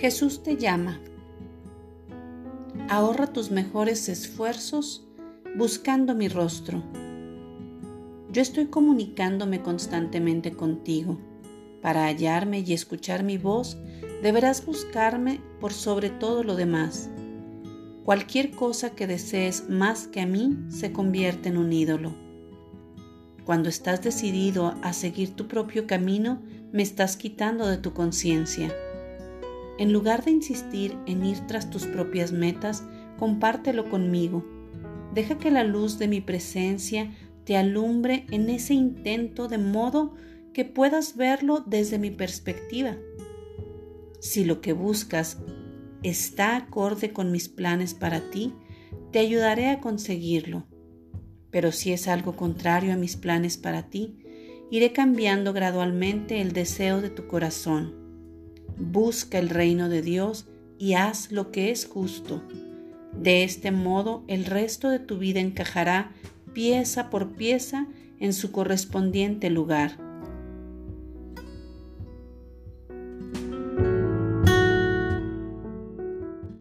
Jesús te llama. Ahorra tus mejores esfuerzos buscando mi rostro. Yo estoy comunicándome constantemente contigo. Para hallarme y escuchar mi voz, deberás buscarme por sobre todo lo demás. Cualquier cosa que desees más que a mí se convierte en un ídolo. Cuando estás decidido a seguir tu propio camino, me estás quitando de tu conciencia. En lugar de insistir en ir tras tus propias metas, compártelo conmigo. Deja que la luz de mi presencia te alumbre en ese intento de modo que puedas verlo desde mi perspectiva. Si lo que buscas está acorde con mis planes para ti, te ayudaré a conseguirlo. Pero si es algo contrario a mis planes para ti, iré cambiando gradualmente el deseo de tu corazón. Busca el reino de Dios y haz lo que es justo. De este modo el resto de tu vida encajará pieza por pieza en su correspondiente lugar.